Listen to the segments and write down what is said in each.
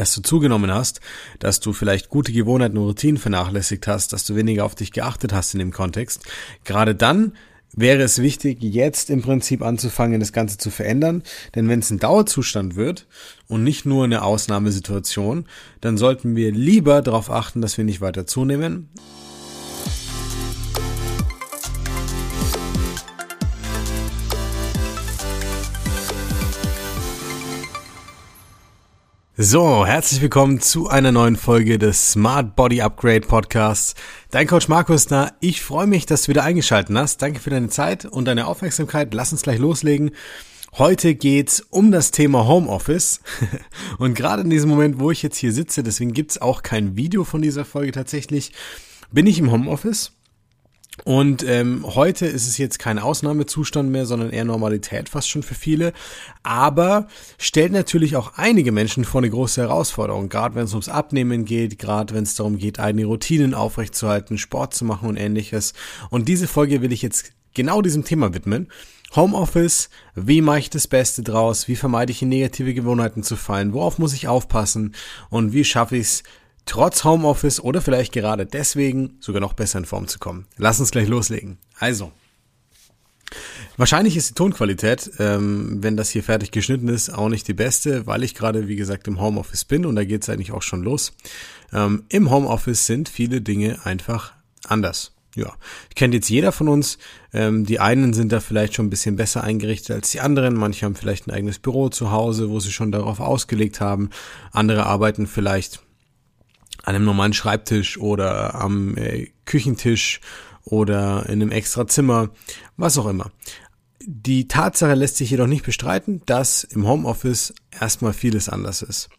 dass du zugenommen hast, dass du vielleicht gute Gewohnheiten und Routinen vernachlässigt hast, dass du weniger auf dich geachtet hast in dem Kontext, gerade dann wäre es wichtig, jetzt im Prinzip anzufangen, das Ganze zu verändern. Denn wenn es ein Dauerzustand wird und nicht nur eine Ausnahmesituation, dann sollten wir lieber darauf achten, dass wir nicht weiter zunehmen, So, herzlich willkommen zu einer neuen Folge des Smart Body Upgrade Podcasts. Dein Coach Markus da. Ich freue mich, dass du wieder eingeschaltet hast. Danke für deine Zeit und deine Aufmerksamkeit. Lass uns gleich loslegen. Heute geht's um das Thema Homeoffice. Und gerade in diesem Moment, wo ich jetzt hier sitze, deswegen gibt's auch kein Video von dieser Folge tatsächlich, bin ich im Homeoffice und ähm, heute ist es jetzt kein Ausnahmezustand mehr, sondern eher Normalität fast schon für viele. Aber stellt natürlich auch einige Menschen vor eine große Herausforderung, gerade wenn es ums Abnehmen geht, gerade wenn es darum geht, eigene Routinen aufrechtzuerhalten, Sport zu machen und ähnliches. Und diese Folge will ich jetzt genau diesem Thema widmen. Homeoffice, wie mache ich das Beste draus, wie vermeide ich in negative Gewohnheiten zu fallen, worauf muss ich aufpassen und wie schaffe ich es, trotz Homeoffice oder vielleicht gerade deswegen sogar noch besser in Form zu kommen. Lass uns gleich loslegen. Also. Wahrscheinlich ist die Tonqualität, ähm, wenn das hier fertig geschnitten ist, auch nicht die beste, weil ich gerade, wie gesagt, im Homeoffice bin und da geht es eigentlich auch schon los. Ähm, Im Homeoffice sind viele Dinge einfach anders. Ja, kennt jetzt jeder von uns. Ähm, die einen sind da vielleicht schon ein bisschen besser eingerichtet als die anderen. Manche haben vielleicht ein eigenes Büro zu Hause, wo sie schon darauf ausgelegt haben. Andere arbeiten vielleicht an einem normalen Schreibtisch oder am äh, Küchentisch oder in einem extra Zimmer, was auch immer. Die Tatsache lässt sich jedoch nicht bestreiten, dass im Homeoffice erstmal vieles anders ist.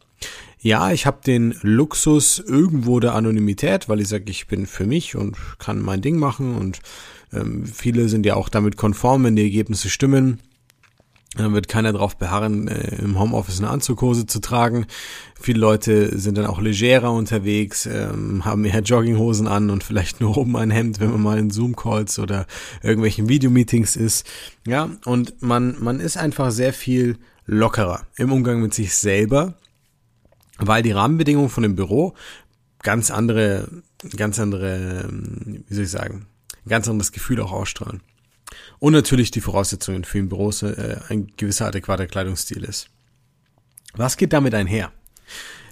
Ja, ich habe den Luxus irgendwo der Anonymität, weil ich sage, ich bin für mich und kann mein Ding machen und ähm, viele sind ja auch damit konform, wenn die Ergebnisse stimmen. Dann wird keiner darauf beharren, äh, im Homeoffice eine Anzughose zu tragen. Viele Leute sind dann auch legerer unterwegs, ähm, haben eher Jogginghosen an und vielleicht nur oben ein Hemd, wenn man mal in Zoom-Calls oder irgendwelchen Videomeetings ist. Ja, und man, man ist einfach sehr viel lockerer im Umgang mit sich selber, weil die Rahmenbedingungen von dem Büro ganz andere, ganz andere, ähm, wie soll ich sagen, ganz anderes Gefühl auch ausstrahlen. Und natürlich die Voraussetzungen für ein Büros äh, ein gewisser adäquater Kleidungsstil ist. Was geht damit einher?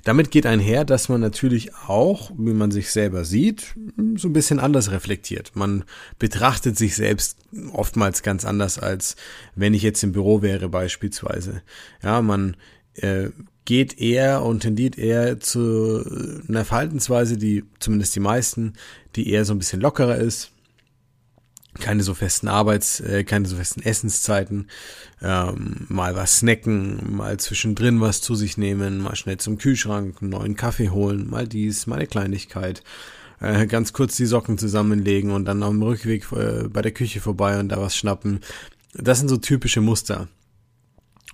Damit geht einher, dass man natürlich auch, wie man sich selber sieht, so ein bisschen anders reflektiert. Man betrachtet sich selbst oftmals ganz anders, als wenn ich jetzt im Büro wäre beispielsweise. Ja, man äh, geht eher und tendiert eher zu einer Verhaltensweise, die zumindest die meisten, die eher so ein bisschen lockerer ist, keine so festen Arbeits-, äh, keine so festen Essenszeiten, ähm, mal was snacken, mal zwischendrin was zu sich nehmen, mal schnell zum Kühlschrank, einen neuen Kaffee holen, mal dies, mal eine Kleinigkeit, äh, ganz kurz die Socken zusammenlegen und dann am Rückweg äh, bei der Küche vorbei und da was schnappen. Das sind so typische Muster.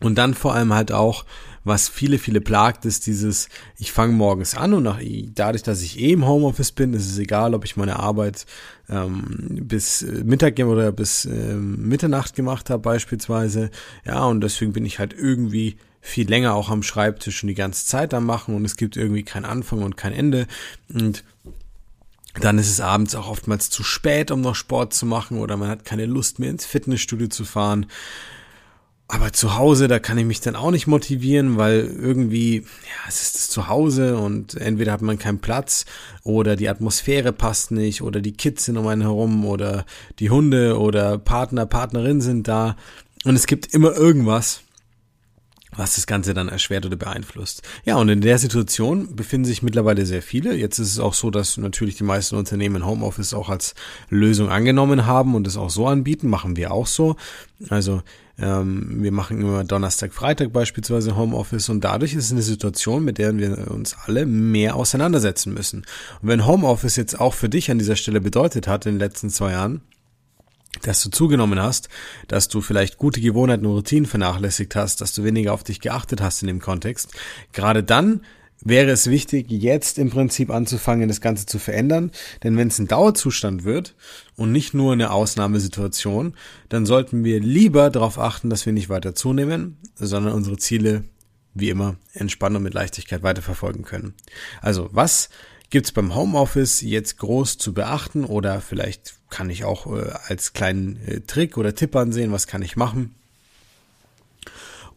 Und dann vor allem halt auch, was viele, viele plagt, ist dieses, ich fange morgens an und nach, dadurch, dass ich eh im Homeoffice bin, ist es egal, ob ich meine Arbeit ähm, bis Mittag oder bis ähm, Mitternacht gemacht habe beispielsweise. Ja, und deswegen bin ich halt irgendwie viel länger auch am Schreibtisch und die ganze Zeit am Machen und es gibt irgendwie keinen Anfang und kein Ende. Und dann ist es abends auch oftmals zu spät, um noch Sport zu machen oder man hat keine Lust mehr ins Fitnessstudio zu fahren. Aber zu Hause, da kann ich mich dann auch nicht motivieren, weil irgendwie, ja, es ist das Zuhause und entweder hat man keinen Platz oder die Atmosphäre passt nicht oder die Kids sind um einen herum oder die Hunde oder Partner, Partnerin sind da. Und es gibt immer irgendwas, was das Ganze dann erschwert oder beeinflusst. Ja, und in der Situation befinden sich mittlerweile sehr viele. Jetzt ist es auch so, dass natürlich die meisten Unternehmen Homeoffice auch als Lösung angenommen haben und es auch so anbieten, machen wir auch so. Also ähm, wir machen immer Donnerstag, Freitag beispielsweise Homeoffice und dadurch ist es eine Situation, mit der wir uns alle mehr auseinandersetzen müssen. Und wenn Homeoffice jetzt auch für dich an dieser Stelle bedeutet hat in den letzten zwei Jahren, dass du zugenommen hast, dass du vielleicht gute Gewohnheiten und Routinen vernachlässigt hast, dass du weniger auf dich geachtet hast in dem Kontext, gerade dann wäre es wichtig, jetzt im Prinzip anzufangen, das Ganze zu verändern. Denn wenn es ein Dauerzustand wird und nicht nur eine Ausnahmesituation, dann sollten wir lieber darauf achten, dass wir nicht weiter zunehmen, sondern unsere Ziele wie immer entspannt und mit Leichtigkeit weiterverfolgen können. Also, was gibt's beim Homeoffice jetzt groß zu beachten oder vielleicht kann ich auch äh, als kleinen äh, Trick oder Tipp ansehen, was kann ich machen,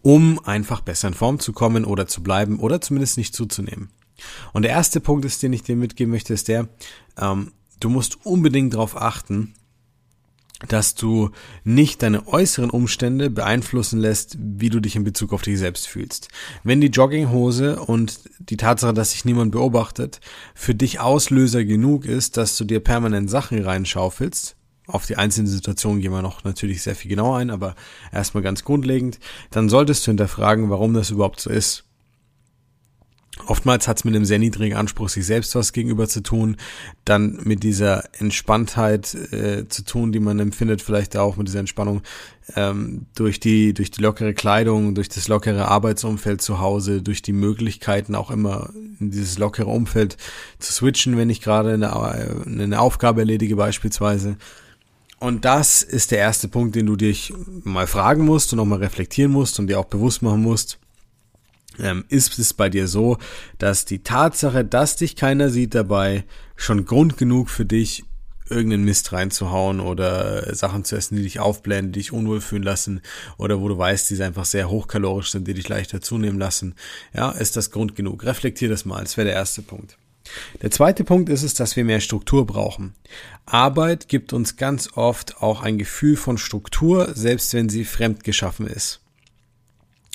um einfach besser in Form zu kommen oder zu bleiben oder zumindest nicht zuzunehmen. Und der erste Punkt ist, den ich dir mitgeben möchte, ist der, ähm, du musst unbedingt darauf achten, dass du nicht deine äußeren Umstände beeinflussen lässt, wie du dich in Bezug auf dich selbst fühlst. Wenn die Jogginghose und die Tatsache, dass sich niemand beobachtet, für dich Auslöser genug ist, dass du dir permanent Sachen reinschaufelst, auf die einzelnen Situationen gehen wir noch natürlich sehr viel genauer ein, aber erstmal ganz grundlegend, dann solltest du hinterfragen, warum das überhaupt so ist. Oftmals hat es mit einem sehr niedrigen Anspruch, sich selbst was gegenüber zu tun, dann mit dieser Entspanntheit äh, zu tun, die man empfindet, vielleicht auch mit dieser Entspannung ähm, durch die durch die lockere Kleidung, durch das lockere Arbeitsumfeld zu Hause, durch die Möglichkeiten auch immer in dieses lockere Umfeld zu switchen, wenn ich gerade eine, eine Aufgabe erledige beispielsweise. Und das ist der erste Punkt, den du dich mal fragen musst und auch mal reflektieren musst und dir auch bewusst machen musst ähm, ist es bei dir so, dass die Tatsache, dass dich keiner sieht dabei, schon Grund genug für dich, irgendeinen Mist reinzuhauen oder Sachen zu essen, die dich aufblenden, die dich unwohl fühlen lassen oder wo du weißt, die einfach sehr hochkalorisch sind, die dich leichter zunehmen lassen. Ja, ist das Grund genug? Reflektier das mal. Das wäre der erste Punkt. Der zweite Punkt ist es, dass wir mehr Struktur brauchen. Arbeit gibt uns ganz oft auch ein Gefühl von Struktur, selbst wenn sie fremd geschaffen ist.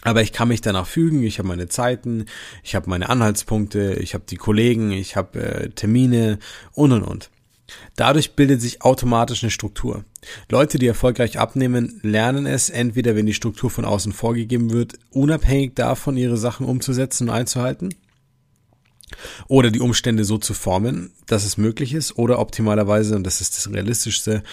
Aber ich kann mich danach fügen, ich habe meine Zeiten, ich habe meine Anhaltspunkte, ich habe die Kollegen, ich habe äh, Termine und und und. Dadurch bildet sich automatisch eine Struktur. Leute, die erfolgreich abnehmen, lernen es entweder, wenn die Struktur von außen vorgegeben wird, unabhängig davon ihre Sachen umzusetzen und einzuhalten, oder die Umstände so zu formen, dass es möglich ist, oder optimalerweise, und das ist das Realistischste,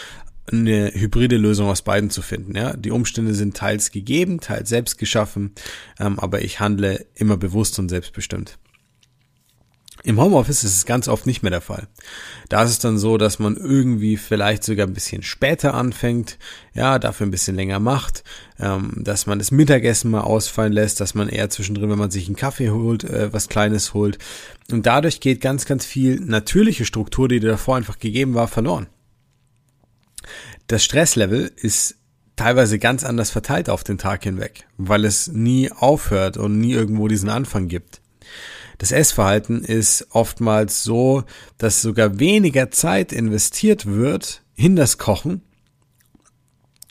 eine hybride Lösung aus beiden zu finden. Ja, die Umstände sind teils gegeben, teils selbst geschaffen, ähm, aber ich handle immer bewusst und selbstbestimmt. Im Homeoffice ist es ganz oft nicht mehr der Fall. Da ist es dann so, dass man irgendwie vielleicht sogar ein bisschen später anfängt, ja, dafür ein bisschen länger macht, ähm, dass man das Mittagessen mal ausfallen lässt, dass man eher zwischendrin, wenn man sich einen Kaffee holt, äh, was Kleines holt. Und dadurch geht ganz, ganz viel natürliche Struktur, die davor einfach gegeben war, verloren das Stresslevel ist teilweise ganz anders verteilt auf den Tag hinweg, weil es nie aufhört und nie irgendwo diesen Anfang gibt. Das Essverhalten ist oftmals so, dass sogar weniger Zeit investiert wird in das Kochen,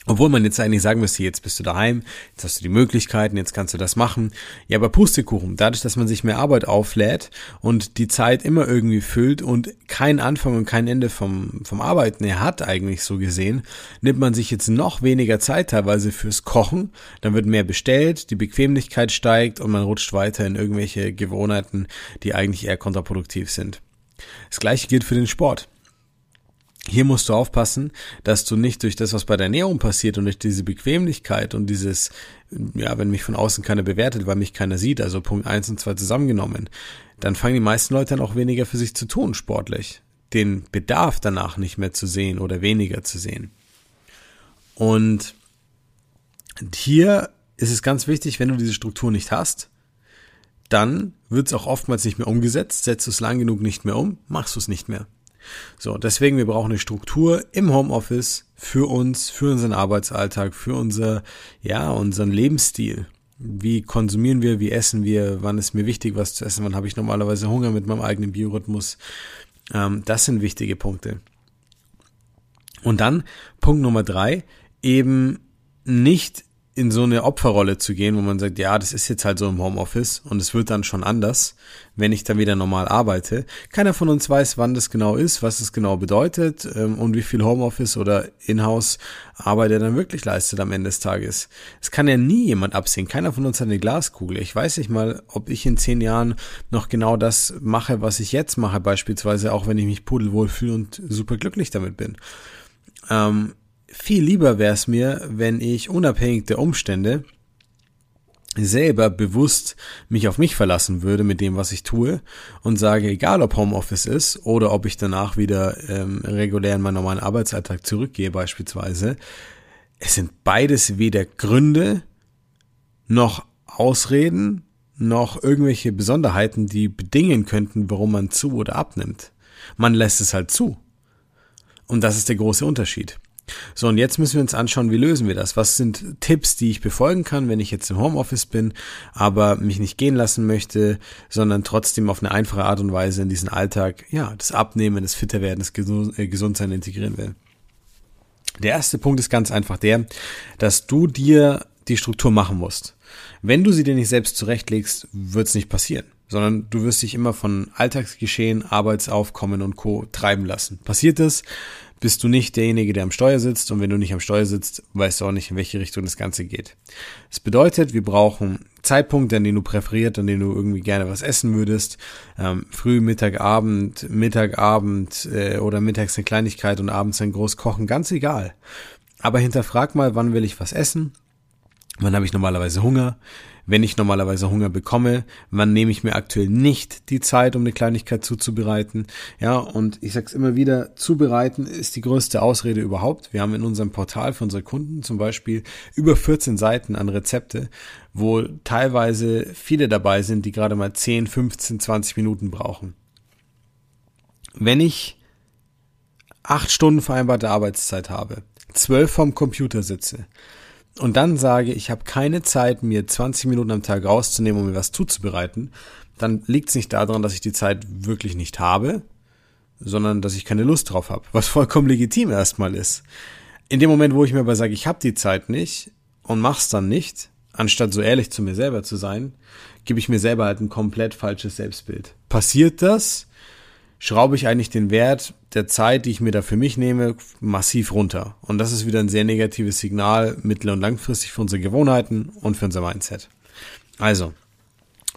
obwohl man jetzt eigentlich sagen müsste, jetzt bist du daheim, jetzt hast du die Möglichkeiten, jetzt kannst du das machen. Ja, aber Pustekuchen, dadurch, dass man sich mehr Arbeit auflädt und die Zeit immer irgendwie füllt und keinen Anfang und kein Ende vom, vom Arbeiten er hat eigentlich so gesehen, nimmt man sich jetzt noch weniger Zeit teilweise fürs Kochen, dann wird mehr bestellt, die Bequemlichkeit steigt und man rutscht weiter in irgendwelche Gewohnheiten, die eigentlich eher kontraproduktiv sind. Das gleiche gilt für den Sport. Hier musst du aufpassen, dass du nicht durch das, was bei der Ernährung passiert und durch diese Bequemlichkeit und dieses, ja, wenn mich von außen keiner bewertet, weil mich keiner sieht, also Punkt eins und zwei zusammengenommen, dann fangen die meisten Leute dann auch weniger für sich zu tun, sportlich. Den Bedarf danach nicht mehr zu sehen oder weniger zu sehen. Und hier ist es ganz wichtig, wenn du diese Struktur nicht hast, dann wird es auch oftmals nicht mehr umgesetzt, setzt du es lang genug nicht mehr um, machst du es nicht mehr. So, deswegen, wir brauchen eine Struktur im Homeoffice für uns, für unseren Arbeitsalltag, für unser, ja, unseren Lebensstil. Wie konsumieren wir, wie essen wir, wann ist mir wichtig, was zu essen, wann habe ich normalerweise Hunger mit meinem eigenen Biorhythmus. Ähm, das sind wichtige Punkte. Und dann Punkt Nummer drei, eben nicht in so eine Opferrolle zu gehen, wo man sagt, ja, das ist jetzt halt so im Homeoffice und es wird dann schon anders, wenn ich dann wieder normal arbeite. Keiner von uns weiß, wann das genau ist, was es genau bedeutet ähm, und wie viel Homeoffice oder Inhouse-Arbeit er dann wirklich leistet am Ende des Tages. Es kann ja nie jemand absehen. Keiner von uns hat eine Glaskugel. Ich weiß nicht mal, ob ich in zehn Jahren noch genau das mache, was ich jetzt mache, beispielsweise, auch wenn ich mich pudelwohl fühle und super glücklich damit bin. Ähm, viel lieber wäre es mir, wenn ich unabhängig der Umstände selber bewusst mich auf mich verlassen würde mit dem, was ich tue und sage, egal ob Homeoffice ist oder ob ich danach wieder ähm, regulär in meinen normalen Arbeitsalltag zurückgehe beispielsweise, es sind beides weder Gründe noch Ausreden noch irgendwelche Besonderheiten, die bedingen könnten, warum man zu oder abnimmt. Man lässt es halt zu. Und das ist der große Unterschied. So, und jetzt müssen wir uns anschauen, wie lösen wir das? Was sind Tipps, die ich befolgen kann, wenn ich jetzt im Homeoffice bin, aber mich nicht gehen lassen möchte, sondern trotzdem auf eine einfache Art und Weise in diesen Alltag, ja, das Abnehmen, das Fitterwerden, das äh, Gesundsein integrieren will. Der erste Punkt ist ganz einfach der, dass du dir die Struktur machen musst. Wenn du sie dir nicht selbst zurechtlegst, wird es nicht passieren, sondern du wirst dich immer von Alltagsgeschehen, Arbeitsaufkommen und Co. treiben lassen. Passiert es, bist du nicht derjenige, der am Steuer sitzt und wenn du nicht am Steuer sitzt, weißt du auch nicht, in welche Richtung das Ganze geht. Das bedeutet, wir brauchen Zeitpunkte, an denen du präferiert, an denen du irgendwie gerne was essen würdest. Ähm, früh, Mittag, Abend, Mittag, Abend äh, oder mittags eine Kleinigkeit und abends ein groß kochen, ganz egal. Aber hinterfrag mal, wann will ich was essen? Wann habe ich normalerweise Hunger? Wenn ich normalerweise Hunger bekomme, wann nehme ich mir aktuell nicht die Zeit, um eine Kleinigkeit zuzubereiten. Ja, und ich sag's immer wieder, zubereiten ist die größte Ausrede überhaupt. Wir haben in unserem Portal für unsere Kunden zum Beispiel über 14 Seiten an Rezepte, wo teilweise viele dabei sind, die gerade mal 10, 15, 20 Minuten brauchen. Wenn ich acht Stunden vereinbarte Arbeitszeit habe, zwölf vom Computer sitze, und dann sage, ich habe keine Zeit, mir 20 Minuten am Tag rauszunehmen, um mir was zuzubereiten, dann liegt es nicht daran, dass ich die Zeit wirklich nicht habe, sondern dass ich keine Lust drauf habe, was vollkommen legitim erstmal ist. In dem Moment, wo ich mir aber sage, ich habe die Zeit nicht und mach's dann nicht, anstatt so ehrlich zu mir selber zu sein, gebe ich mir selber halt ein komplett falsches Selbstbild. Passiert das, schraube ich eigentlich den Wert der Zeit, die ich mir da für mich nehme, massiv runter. Und das ist wieder ein sehr negatives Signal mittel- und langfristig für unsere Gewohnheiten und für unser Mindset. Also,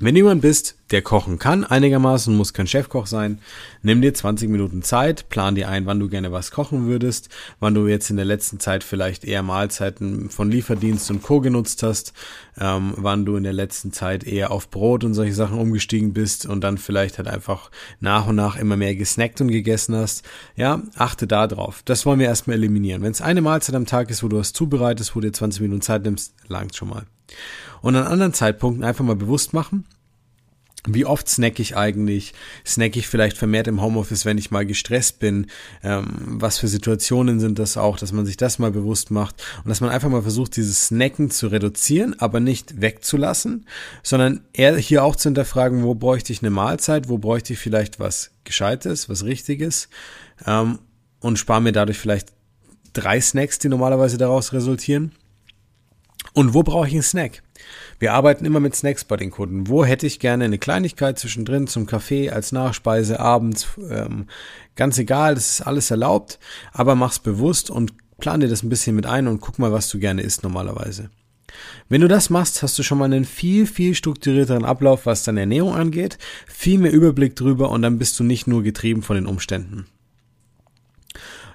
wenn du jemand bist, der kochen kann einigermaßen, muss kein Chefkoch sein, nimm dir 20 Minuten Zeit, plan dir ein, wann du gerne was kochen würdest, wann du jetzt in der letzten Zeit vielleicht eher Mahlzeiten von Lieferdienst und Co. genutzt hast, ähm, wann du in der letzten Zeit eher auf Brot und solche Sachen umgestiegen bist und dann vielleicht halt einfach nach und nach immer mehr gesnackt und gegessen hast. Ja, achte da drauf. Das wollen wir erstmal eliminieren. Wenn es eine Mahlzeit am Tag ist, wo du was zubereitest, wo du dir 20 Minuten Zeit nimmst, langt schon mal. Und an anderen Zeitpunkten einfach mal bewusst machen, wie oft snack ich eigentlich? Snack ich vielleicht vermehrt im Homeoffice, wenn ich mal gestresst bin? Ähm, was für Situationen sind das auch, dass man sich das mal bewusst macht und dass man einfach mal versucht, dieses Snacken zu reduzieren, aber nicht wegzulassen, sondern eher hier auch zu hinterfragen, wo bräuchte ich eine Mahlzeit, wo bräuchte ich vielleicht was Gescheites, was Richtiges ähm, und spare mir dadurch vielleicht drei Snacks, die normalerweise daraus resultieren. Und wo brauche ich einen Snack? Wir arbeiten immer mit Snacks bei den Kunden. Wo hätte ich gerne eine Kleinigkeit zwischendrin zum Kaffee als Nachspeise abends? Ähm, ganz egal, das ist alles erlaubt, aber mach's bewusst und plan dir das ein bisschen mit ein und guck mal, was du gerne isst normalerweise. Wenn du das machst, hast du schon mal einen viel, viel strukturierteren Ablauf, was deine Ernährung angeht, viel mehr Überblick drüber und dann bist du nicht nur getrieben von den Umständen.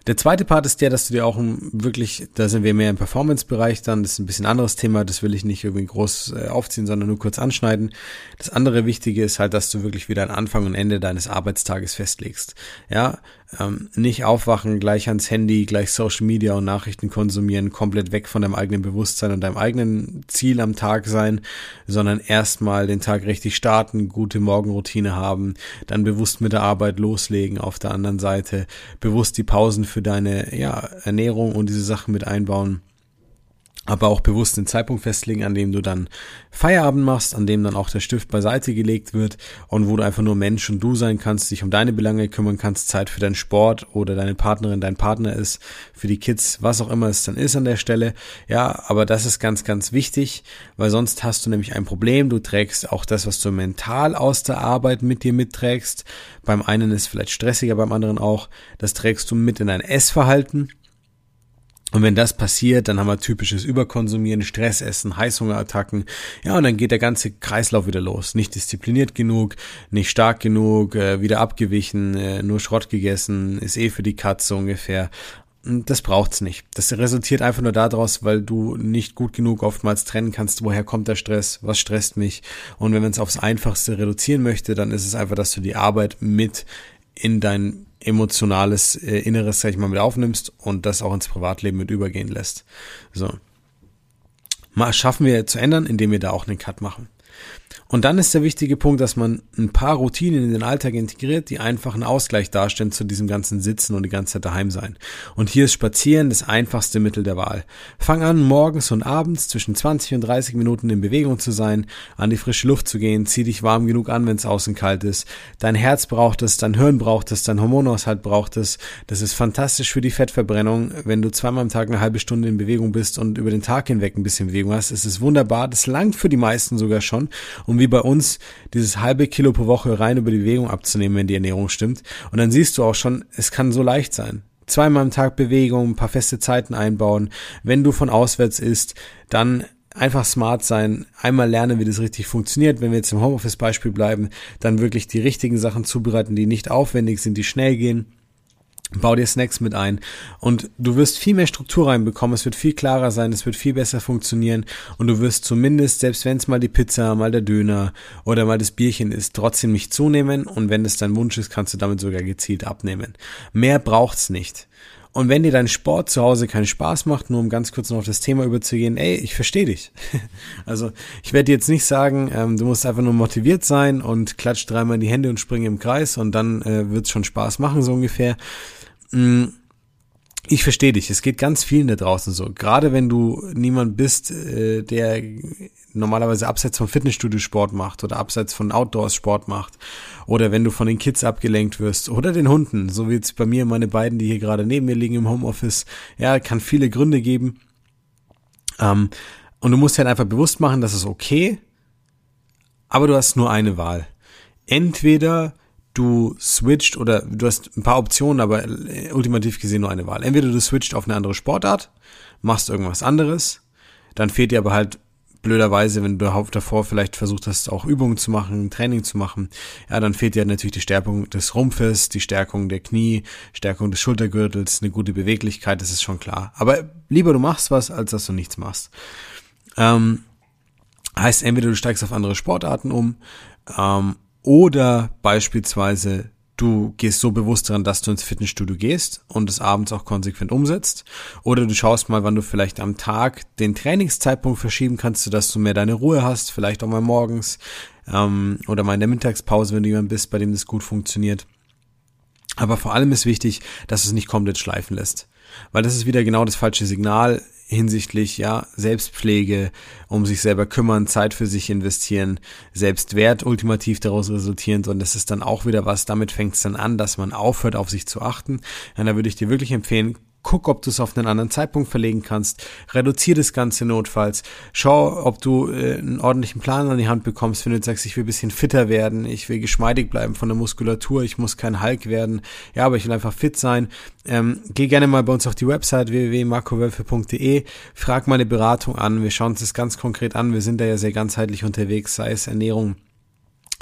Der zweite Part ist der, dass du dir auch wirklich, da sind wir mehr im Performance-Bereich dann, das ist ein bisschen anderes Thema, das will ich nicht irgendwie groß äh, aufziehen, sondern nur kurz anschneiden. Das andere Wichtige ist halt, dass du wirklich wieder ein Anfang und Ende deines Arbeitstages festlegst. Ja, ähm, nicht aufwachen, gleich ans Handy, gleich Social Media und Nachrichten konsumieren, komplett weg von deinem eigenen Bewusstsein und deinem eigenen Ziel am Tag sein, sondern erstmal den Tag richtig starten, gute Morgenroutine haben, dann bewusst mit der Arbeit loslegen auf der anderen Seite, bewusst die Pausen für deine ja, Ernährung und diese Sachen mit einbauen aber auch bewusst den Zeitpunkt festlegen, an dem du dann Feierabend machst, an dem dann auch der Stift beiseite gelegt wird und wo du einfach nur Mensch und du sein kannst, dich um deine Belange kümmern kannst, Zeit für deinen Sport oder deine Partnerin, dein Partner ist, für die Kids, was auch immer es dann ist an der Stelle. Ja, aber das ist ganz, ganz wichtig, weil sonst hast du nämlich ein Problem. Du trägst auch das, was du mental aus der Arbeit mit dir mitträgst. Beim einen ist vielleicht stressiger, beim anderen auch. Das trägst du mit in dein Essverhalten und wenn das passiert, dann haben wir typisches Überkonsumieren, Stressessen, Heißhungerattacken. Ja, und dann geht der ganze Kreislauf wieder los. Nicht diszipliniert genug, nicht stark genug, äh, wieder abgewichen, äh, nur Schrott gegessen, ist eh für die Katze ungefähr. Das braucht's nicht. Das resultiert einfach nur daraus, weil du nicht gut genug oftmals trennen kannst, woher kommt der Stress, was stresst mich. Und wenn man es aufs Einfachste reduzieren möchte, dann ist es einfach, dass du die Arbeit mit in dein emotionales äh, Inneres, sag ich mal, mit aufnimmst und das auch ins Privatleben mit übergehen lässt. So. Mal schaffen wir zu ändern, indem wir da auch einen Cut machen. Und dann ist der wichtige Punkt, dass man ein paar Routinen in den Alltag integriert, die einfach einen Ausgleich darstellen zu diesem ganzen Sitzen und die ganze Zeit daheim sein. Und hier ist Spazieren das einfachste Mittel der Wahl. Fang an, morgens und abends zwischen 20 und 30 Minuten in Bewegung zu sein, an die frische Luft zu gehen, zieh dich warm genug an, wenn es außen kalt ist. Dein Herz braucht es, dein Hirn braucht es, dein Hormonaushalt braucht es. Das ist fantastisch für die Fettverbrennung, wenn du zweimal am Tag eine halbe Stunde in Bewegung bist und über den Tag hinweg ein bisschen Bewegung hast. Es ist wunderbar, das langt für die meisten sogar schon. Und um wie bei uns dieses halbe Kilo pro Woche rein über die Bewegung abzunehmen, wenn die Ernährung stimmt. Und dann siehst du auch schon, es kann so leicht sein. Zweimal am Tag Bewegung, ein paar feste Zeiten einbauen. Wenn du von auswärts isst, dann einfach smart sein, einmal lernen, wie das richtig funktioniert. Wenn wir jetzt im Homeoffice-Beispiel bleiben, dann wirklich die richtigen Sachen zubereiten, die nicht aufwendig sind, die schnell gehen Bau dir Snacks mit ein. Und du wirst viel mehr Struktur reinbekommen, es wird viel klarer sein, es wird viel besser funktionieren. Und du wirst zumindest, selbst wenn es mal die Pizza, mal der Döner oder mal das Bierchen ist, trotzdem nicht zunehmen. Und wenn es dein Wunsch ist, kannst du damit sogar gezielt abnehmen. Mehr braucht's nicht. Und wenn dir dein Sport zu Hause keinen Spaß macht, nur um ganz kurz noch auf das Thema überzugehen, ey, ich verstehe dich. also ich werde dir jetzt nicht sagen, ähm, du musst einfach nur motiviert sein und klatsch dreimal in die Hände und spring im Kreis und dann äh, wird es schon Spaß machen, so ungefähr. Mm, ich verstehe dich. Es geht ganz vielen da draußen so. Gerade wenn du niemand bist, äh, der normalerweise abseits vom Fitnessstudio Sport macht oder abseits von Outdoors Sport macht. Oder wenn du von den Kids abgelenkt wirst oder den Hunden, so wie jetzt bei mir meine beiden, die hier gerade neben mir liegen im Homeoffice. Ja, kann viele Gründe geben. Ähm, und du musst dir halt einfach bewusst machen, das ist okay, aber du hast nur eine Wahl. Entweder du switcht oder du hast ein paar Optionen, aber ultimativ gesehen nur eine Wahl. Entweder du switcht auf eine andere Sportart, machst irgendwas anderes, dann fehlt dir aber halt blöderweise, wenn du davor vielleicht versucht hast, auch Übungen zu machen, Training zu machen, ja, dann fehlt dir natürlich die Stärkung des Rumpfes, die Stärkung der Knie, Stärkung des Schultergürtels, eine gute Beweglichkeit, das ist schon klar. Aber lieber du machst was, als dass du nichts machst. Ähm, heißt, entweder du steigst auf andere Sportarten um, ähm, oder beispielsweise du gehst so bewusst daran, dass du ins Fitnessstudio gehst und es abends auch konsequent umsetzt. Oder du schaust mal, wann du vielleicht am Tag den Trainingszeitpunkt verschieben kannst, sodass du mehr deine Ruhe hast, vielleicht auch mal morgens ähm, oder mal in der Mittagspause, wenn du jemand bist, bei dem das gut funktioniert. Aber vor allem ist wichtig, dass du es nicht komplett schleifen lässt. Weil das ist wieder genau das falsche Signal hinsichtlich ja Selbstpflege, um sich selber kümmern, Zeit für sich investieren, Selbstwert ultimativ daraus resultierend und das ist dann auch wieder was, damit fängt es dann an, dass man aufhört auf sich zu achten. Und da würde ich dir wirklich empfehlen, guck, ob du es auf einen anderen Zeitpunkt verlegen kannst, reduziere das Ganze notfalls, schau, ob du äh, einen ordentlichen Plan an die Hand bekommst, wenn du sagst, ich will bisschen fitter werden, ich will geschmeidig bleiben von der Muskulatur, ich muss kein Hulk werden, ja, aber ich will einfach fit sein. Ähm, geh gerne mal bei uns auf die Website www.markowölfe.de, frag mal eine Beratung an, wir schauen uns das ganz konkret an, wir sind da ja sehr ganzheitlich unterwegs, sei es Ernährung,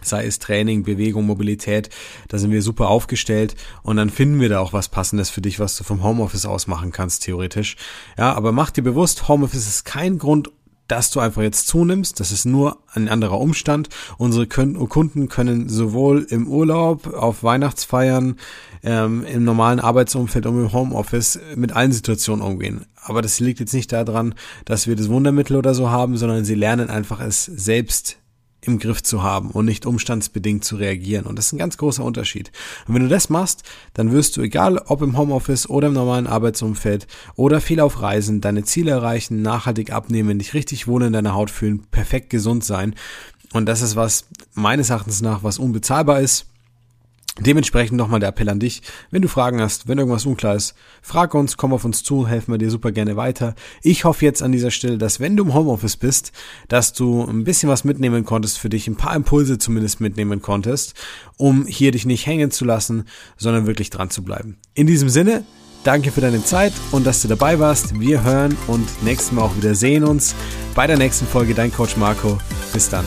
sei es Training, Bewegung, Mobilität, da sind wir super aufgestellt und dann finden wir da auch was Passendes für dich, was du vom Homeoffice aus machen kannst, theoretisch. Ja, aber mach dir bewusst, Homeoffice ist kein Grund, dass du einfach jetzt zunimmst. Das ist nur ein anderer Umstand. Unsere Kunden können sowohl im Urlaub, auf Weihnachtsfeiern, ähm, im normalen Arbeitsumfeld und im Homeoffice mit allen Situationen umgehen. Aber das liegt jetzt nicht daran, dass wir das Wundermittel oder so haben, sondern sie lernen einfach es selbst im Griff zu haben und nicht umstandsbedingt zu reagieren. Und das ist ein ganz großer Unterschied. Und wenn du das machst, dann wirst du, egal ob im Homeoffice oder im normalen Arbeitsumfeld oder viel auf Reisen, deine Ziele erreichen, nachhaltig abnehmen, dich richtig wohl in deiner Haut fühlen, perfekt gesund sein. Und das ist was meines Erachtens nach, was unbezahlbar ist Dementsprechend nochmal der Appell an dich, wenn du Fragen hast, wenn irgendwas unklar ist, frag uns, komm auf uns zu, helfen wir dir super gerne weiter. Ich hoffe jetzt an dieser Stelle, dass wenn du im Homeoffice bist, dass du ein bisschen was mitnehmen konntest für dich, ein paar Impulse zumindest mitnehmen konntest, um hier dich nicht hängen zu lassen, sondern wirklich dran zu bleiben. In diesem Sinne, danke für deine Zeit und dass du dabei warst. Wir hören und nächstes Mal auch wieder sehen uns bei der nächsten Folge. Dein Coach Marco. Bis dann.